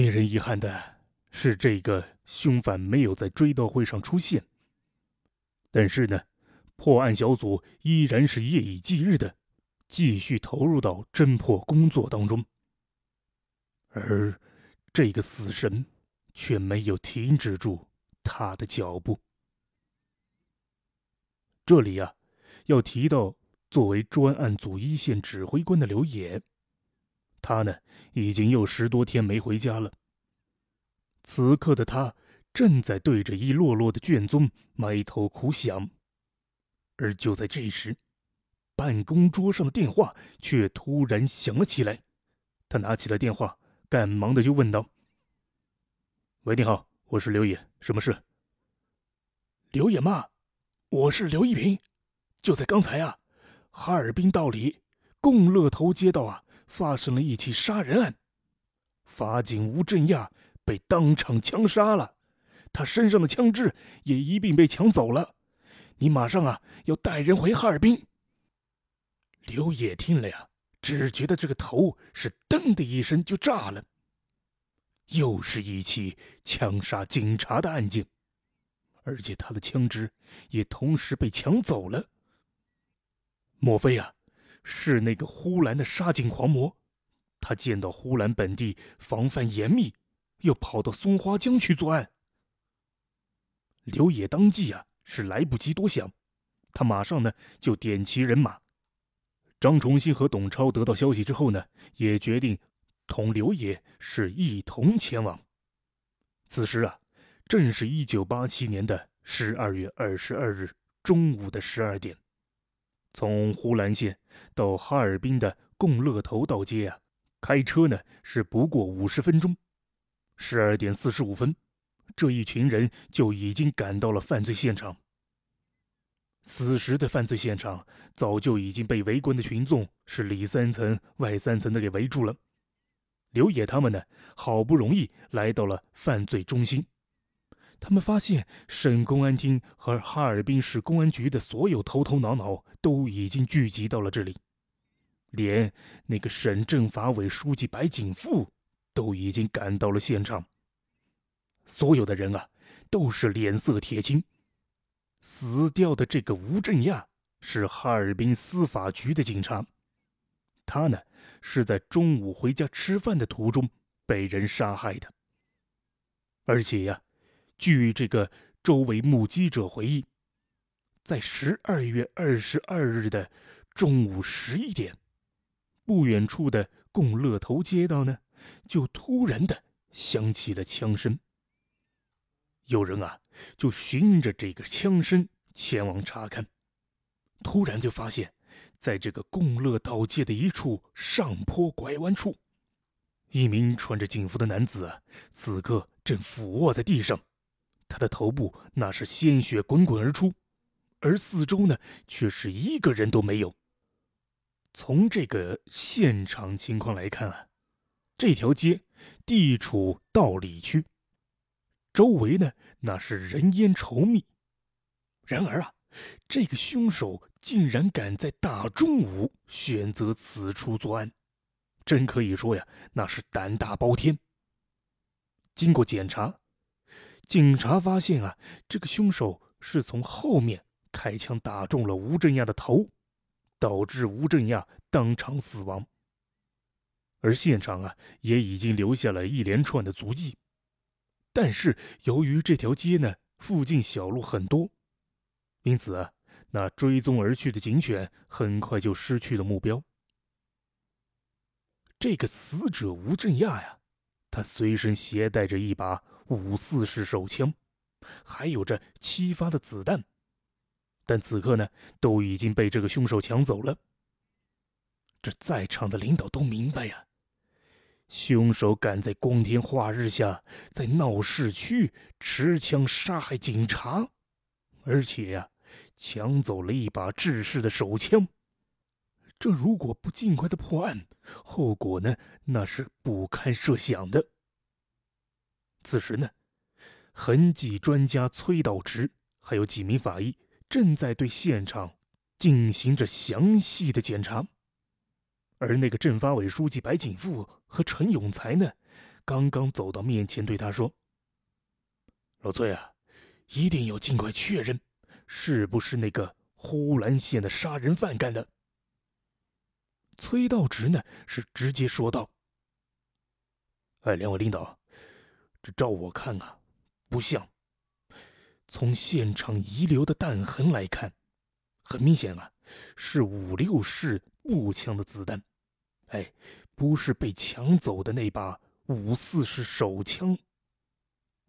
令人遗憾的是，这个凶犯没有在追悼会上出现。但是呢，破案小组依然是夜以继日的继续投入到侦破工作当中，而这个死神却没有停止住他的脚步。这里呀，要提到作为专案组一线指挥官的刘野，他呢已经有十多天没回家了。此刻的他。正在对着一摞摞的卷宗埋头苦想，而就在这时，办公桌上的电话却突然响了起来。他拿起了电话，赶忙的就问道：“喂，你好，我是刘野，什么事？”刘野妈，我是刘一平，就在刚才啊，哈尔滨道里共乐头街道啊，发生了一起杀人案，法警吴振亚被当场枪杀了。他身上的枪支也一并被抢走了，你马上啊要带人回哈尔滨。刘野听了呀，只觉得这个头是噔的一声就炸了。又是一起枪杀警察的案件，而且他的枪支也同时被抢走了。莫非啊，是那个呼兰的杀警狂魔？他见到呼兰本地防范严密，又跑到松花江去作案。刘野当即啊是来不及多想，他马上呢就点齐人马。张崇新和董超得到消息之后呢，也决定同刘野是一同前往。此时啊，正是一九八七年的十二月二十二日中午的十二点。从呼兰县到哈尔滨的共乐头道街啊，开车呢是不过五十分钟。十二点四十五分。这一群人就已经赶到了犯罪现场。此时的犯罪现场早就已经被围观的群众是里三层外三层的给围住了。刘野他们呢，好不容易来到了犯罪中心，他们发现省公安厅和哈尔滨市公安局的所有头头脑脑都已经聚集到了这里，连那个省政法委书记白景富都已经赶到了现场。所有的人啊，都是脸色铁青。死掉的这个吴振亚是哈尔滨司法局的警察，他呢是在中午回家吃饭的途中被人杀害的。而且呀，据这个周围目击者回忆，在十二月二十二日的中午十一点，不远处的共乐头街道呢，就突然的响起了枪声。有人啊，就循着这个枪声前往查看，突然就发现，在这个共乐道街的一处上坡拐弯处，一名穿着警服的男子啊，此刻正俯卧在地上，他的头部那是鲜血滚滚而出，而四周呢，却是一个人都没有。从这个现场情况来看啊，这条街地处道里区。周围呢，那是人烟稠密。然而啊，这个凶手竟然敢在大中午选择此处作案，真可以说呀，那是胆大包天。经过检查，警察发现啊，这个凶手是从后面开枪打中了吴振亚的头，导致吴振亚当场死亡。而现场啊，也已经留下了一连串的足迹。但是由于这条街呢附近小路很多，因此啊，那追踪而去的警犬很快就失去了目标。这个死者吴振亚呀，他随身携带着一把五四式手枪，还有着七发的子弹，但此刻呢都已经被这个凶手抢走了。这在场的领导都明白呀。凶手敢在光天化日下在闹市区持枪杀害警察，而且呀，抢走了一把制式的手枪。这如果不尽快的破案，后果呢，那是不堪设想的。此时呢，痕迹专家崔道直还有几名法医正在对现场进行着详细的检查。而那个镇发委书记白景富和陈永才呢，刚刚走到面前，对他说：“老崔啊，一定要尽快确认，是不是那个呼兰县的杀人犯干的。”崔道直呢是直接说道：“哎，两位领导，这照我看啊，不像。从现场遗留的弹痕来看，很明显啊，是五六式步枪的子弹。哎，不是被抢走的那把。”五四式手枪。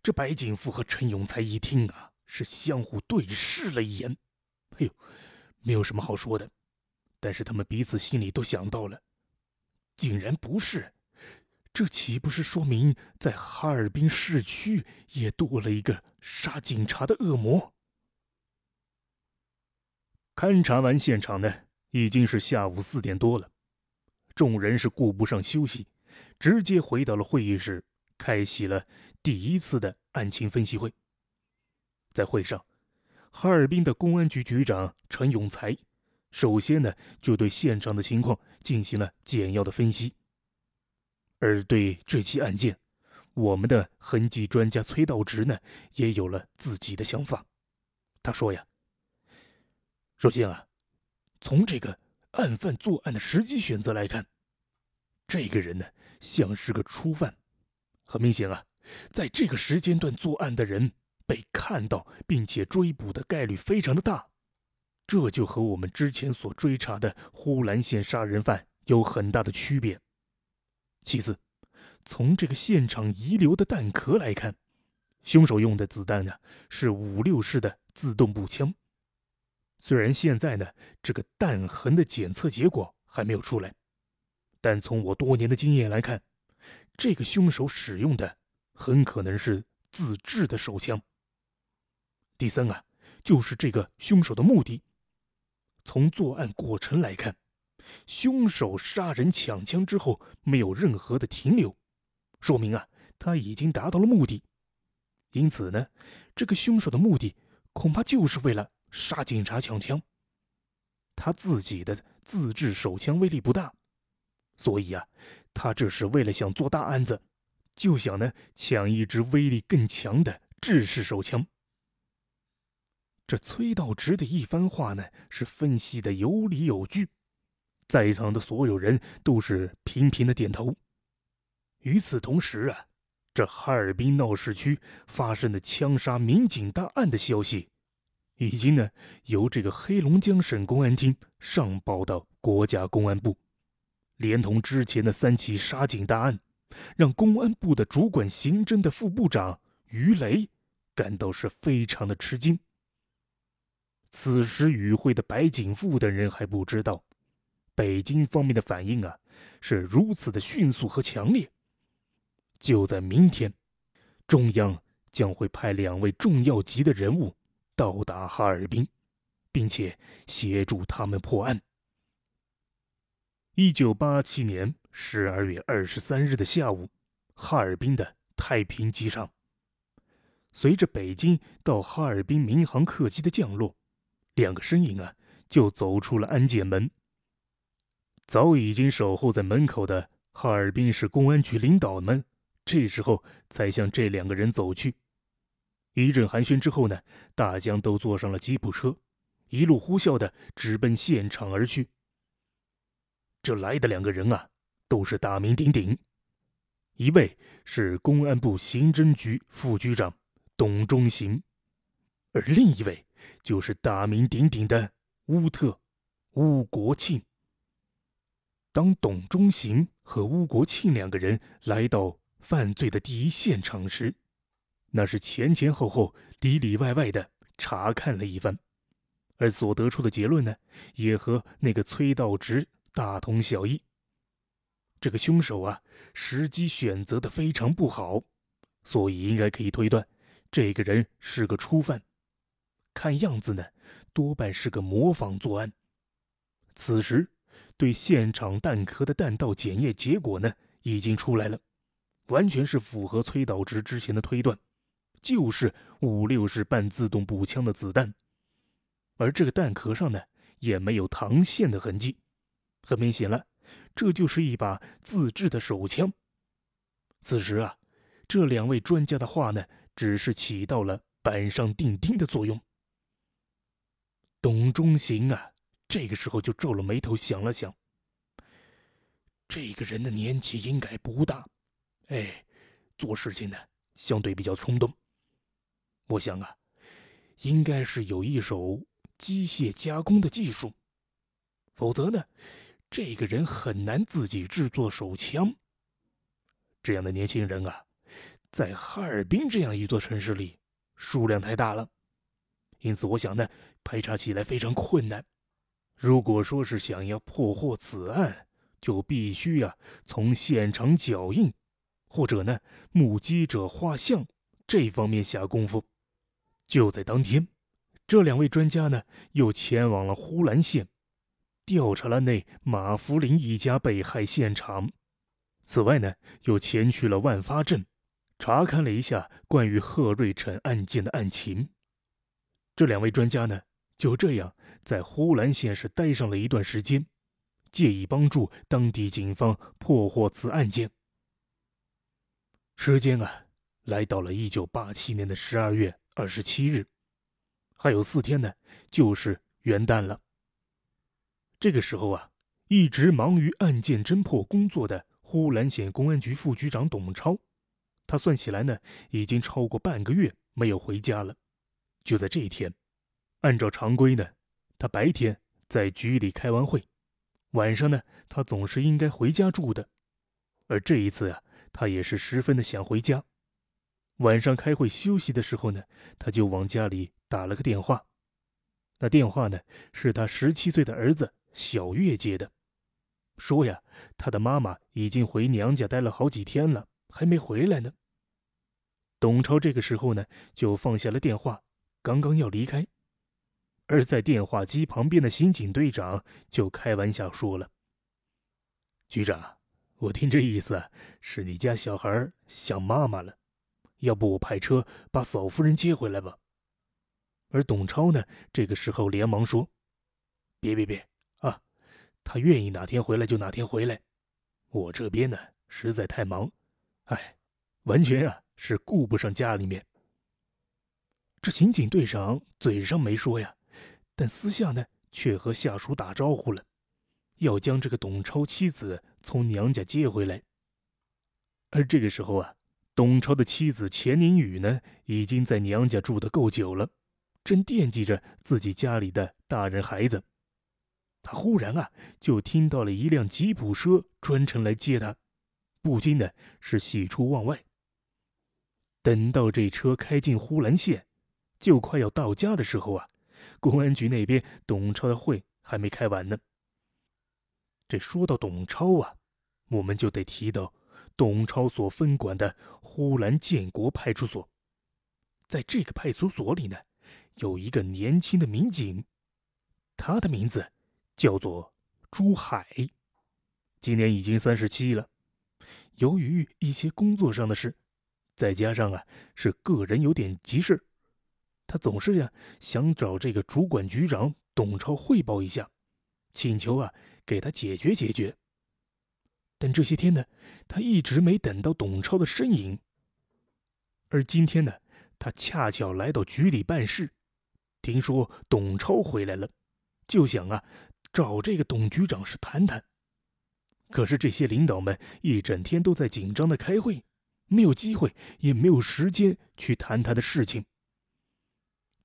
这白景富和陈永才一听啊，是相互对视了一眼。哎呦，没有什么好说的。但是他们彼此心里都想到了，竟然不是，这岂不是说明在哈尔滨市区也多了一个杀警察的恶魔？勘察完现场呢，已经是下午四点多了，众人是顾不上休息。直接回到了会议室，开启了第一次的案情分析会。在会上，哈尔滨的公安局局长陈永才首先呢就对现场的情况进行了简要的分析。而对这起案件，我们的痕迹专家崔道直呢也有了自己的想法。他说呀：“首先啊，从这个案犯作案的时机选择来看，这个人呢。”像是个初犯，很明显啊，在这个时间段作案的人被看到并且追捕的概率非常的大，这就和我们之前所追查的呼兰县杀人犯有很大的区别。其次，从这个现场遗留的弹壳来看，凶手用的子弹呢是五六式的自动步枪。虽然现在呢这个弹痕的检测结果还没有出来。但从我多年的经验来看，这个凶手使用的很可能是自制的手枪。第三啊，就是这个凶手的目的。从作案过程来看，凶手杀人抢枪之后没有任何的停留，说明啊他已经达到了目的。因此呢，这个凶手的目的恐怕就是为了杀警察抢枪。他自己的自制手枪威力不大。所以啊，他这是为了想做大案子，就想呢抢一支威力更强的制式手枪。这崔道直的一番话呢，是分析的有理有据，在场的所有人都是频频的点头。与此同时啊，这哈尔滨闹市区发生的枪杀民警大案的消息，已经呢由这个黑龙江省公安厅上报到国家公安部。连同之前的三起杀警大案，让公安部的主管刑侦的副部长于雷感到是非常的吃惊。此时与会的白景富等人还不知道，北京方面的反应啊是如此的迅速和强烈。就在明天，中央将会派两位重要级的人物到达哈尔滨，并且协助他们破案。一九八七年十二月二十三日的下午，哈尔滨的太平机场，随着北京到哈尔滨民航客机的降落，两个身影啊就走出了安检门。早已经守候在门口的哈尔滨市公安局领导们，这时候才向这两个人走去。一阵寒暄之后呢，大家都坐上了吉普车，一路呼啸的直奔现场而去。这来的两个人啊，都是大名鼎鼎。一位是公安部刑侦局副局长董忠行，而另一位就是大名鼎鼎的乌特乌国庆。当董忠行和乌国庆两个人来到犯罪的第一现场时，那是前前后后、里里外外的查看了一番，而所得出的结论呢，也和那个崔道直。大同小异。这个凶手啊，时机选择的非常不好，所以应该可以推断，这个人是个初犯。看样子呢，多半是个模仿作案。此时，对现场弹壳的弹道检验结果呢，已经出来了，完全是符合崔导直之前的推断，就是五六式半自动步枪的子弹，而这个弹壳上呢，也没有膛线的痕迹。很明显了，这就是一把自制的手枪。此时啊，这两位专家的话呢，只是起到了板上钉钉的作用。董中行啊，这个时候就皱了眉头，想了想。这个人的年纪应该不大，哎，做事情呢相对比较冲动。我想啊，应该是有一手机械加工的技术，否则呢，这个人很难自己制作手枪。这样的年轻人啊，在哈尔滨这样一座城市里数量太大了，因此我想呢，排查起来非常困难。如果说是想要破获此案，就必须呀从现场脚印，或者呢目击者画像这方面下功夫。就在当天，这两位专家呢又前往了呼兰县，调查了那马福林一家被害现场。此外呢，又前去了万发镇，查看了一下关于贺瑞成案件的案情。这两位专家呢，就这样在呼兰县是待上了一段时间，借以帮助当地警方破获此案件。时间啊，来到了一九八七年的十二月二十七日，还有四天呢，就是元旦了。这个时候啊，一直忙于案件侦破工作的。呼兰县公安局副局长董超，他算起来呢，已经超过半个月没有回家了。就在这一天，按照常规呢，他白天在局里开完会，晚上呢，他总是应该回家住的。而这一次啊，他也是十分的想回家。晚上开会休息的时候呢，他就往家里打了个电话。那电话呢，是他十七岁的儿子小月接的。说呀，他的妈妈已经回娘家待了好几天了，还没回来呢。董超这个时候呢，就放下了电话，刚刚要离开，而在电话机旁边的刑警队长就开玩笑说了：“局长，我听这意思是你家小孩想妈妈了，要不我派车把嫂夫人接回来吧？”而董超呢，这个时候连忙说：“别别别啊！”他愿意哪天回来就哪天回来，我这边呢实在太忙，哎，完全啊是顾不上家里面。这刑警队长嘴上没说呀，但私下呢却和下属打招呼了，要将这个董超妻子从娘家接回来。而这个时候啊，董超的妻子钱宁宇呢已经在娘家住的够久了，正惦记着自己家里的大人孩子。他忽然啊，就听到了一辆吉普车专程来接他，不禁的是喜出望外。等到这车开进呼兰县，就快要到家的时候啊，公安局那边董超的会还没开完呢。这说到董超啊，我们就得提到董超所分管的呼兰建国派出所，在这个派出所里呢，有一个年轻的民警，他的名字。叫做朱海，今年已经三十七了。由于一些工作上的事，再加上啊是个人有点急事，他总是呀想找这个主管局长董超汇报一下，请求啊给他解决解决。但这些天呢，他一直没等到董超的身影。而今天呢，他恰巧来到局里办事，听说董超回来了，就想啊。找这个董局长是谈谈，可是这些领导们一整天都在紧张的开会，没有机会，也没有时间去谈他的事情。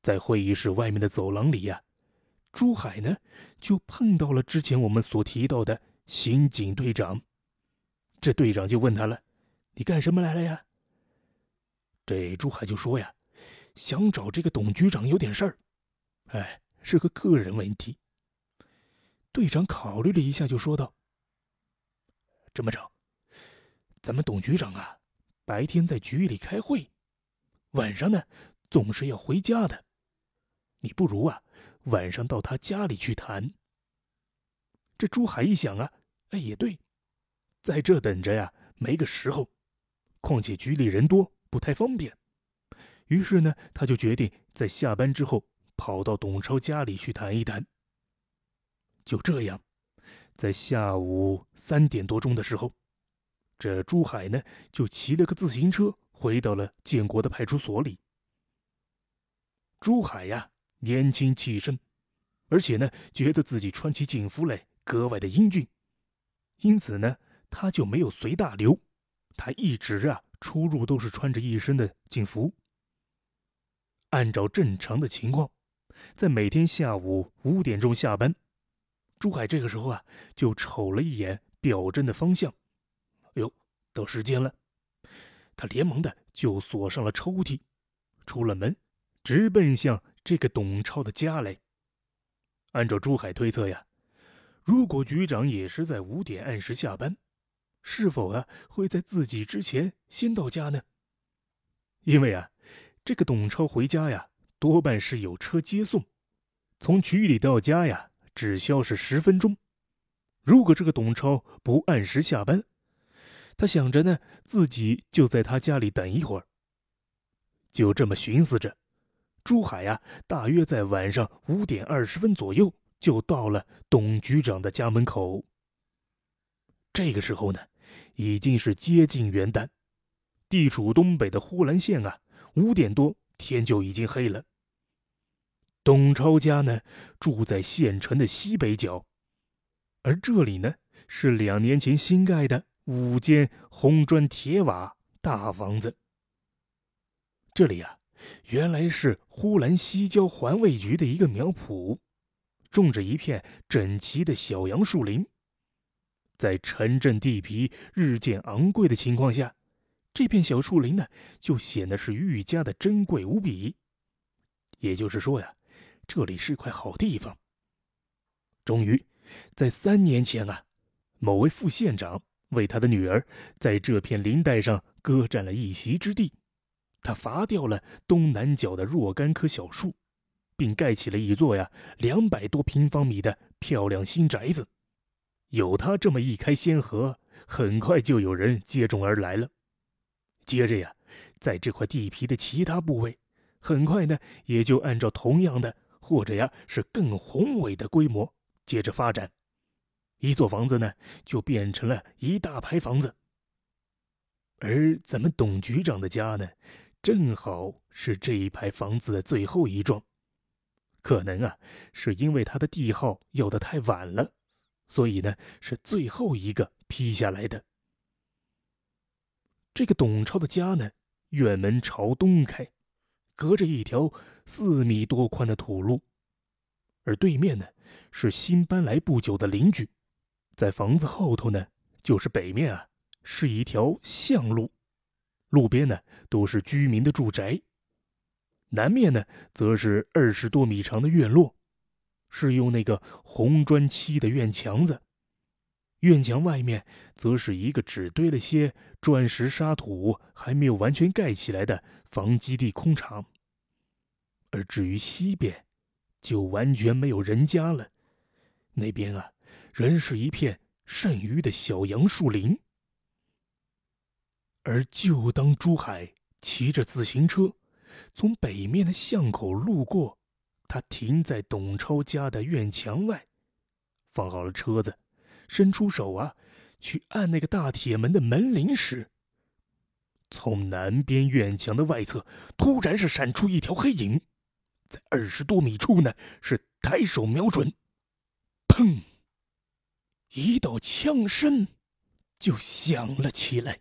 在会议室外面的走廊里呀，朱海呢就碰到了之前我们所提到的刑警队长。这队长就问他了：“你干什么来了呀？”这朱海就说呀：“想找这个董局长有点事儿，哎，是个个人问题。”队长考虑了一下，就说道：“这么着，咱们董局长啊，白天在局里开会，晚上呢总是要回家的。你不如啊，晚上到他家里去谈。”这朱海一想啊，哎，也对，在这等着呀，没个时候。况且局里人多，不太方便。于是呢，他就决定在下班之后跑到董超家里去谈一谈。就这样，在下午三点多钟的时候，这朱海呢，就骑了个自行车回到了建国的派出所里。朱海呀，年轻气盛，而且呢，觉得自己穿起警服来格外的英俊，因此呢，他就没有随大流，他一直啊出入都是穿着一身的警服。按照正常的情况，在每天下午五点钟下班，朱海这个时候啊，就瞅了一眼表针的方向。哎呦，到时间了，他连忙的就锁上了抽屉，出了门，直奔向这个董超的家来。按照朱海推测呀，如果局长也是在五点按时下班，是否啊会在自己之前先到家呢？因为啊，这个董超回家呀，多半是有车接送，从局里到家呀，只消是十分钟。如果这个董超不按时下班，他想着呢，自己就在他家里等一会儿。就这么寻思着，朱海呀，大约在晚上五点二十分左右就到了董局长的家门口。这个时候呢，已经是接近元旦，地处东北的呼兰县啊，五点多天就已经黑了。董超家呢，住在县城的西北角，而这里呢，是两年前新盖的。五间红砖铁瓦大房子。这里呀，原来是呼兰西郊环卫局的一个苗圃，种着一片整齐的小杨树林。在城镇地皮日渐昂贵的情况下，这片小树林呢，就显得是愈加的珍贵无比。也就是说呀，这里是块好地方。终于，在三年前啊，某位副县长。为他的女儿在这片林带上割占了一席之地，他伐掉了东南角的若干棵小树，并盖起了一座呀两百多平方米的漂亮新宅子。有他这么一开先河，很快就有人接踵而来了。接着呀，在这块地皮的其他部位，很快呢也就按照同样的或者呀是更宏伟的规模接着发展。一座房子呢，就变成了一大排房子。而咱们董局长的家呢，正好是这一排房子的最后一幢。可能啊，是因为他的地号要的太晚了，所以呢，是最后一个批下来的。这个董超的家呢，院门朝东开，隔着一条四米多宽的土路，而对面呢，是新搬来不久的邻居。在房子后头呢，就是北面啊，是一条巷路，路边呢都是居民的住宅。南面呢，则是二十多米长的院落，是用那个红砖砌的院墙子。院墙外面，则是一个只堆了些砖石沙土，还没有完全盖起来的房基地空场。而至于西边，就完全没有人家了，那边啊。仍是一片剩余的小杨树林，而就当朱海骑着自行车从北面的巷口路过，他停在董超家的院墙外，放好了车子，伸出手啊，去按那个大铁门的门铃时，从南边院墙的外侧突然是闪出一条黑影，在二十多米处呢，是抬手瞄准，砰！一道枪声就响了起来。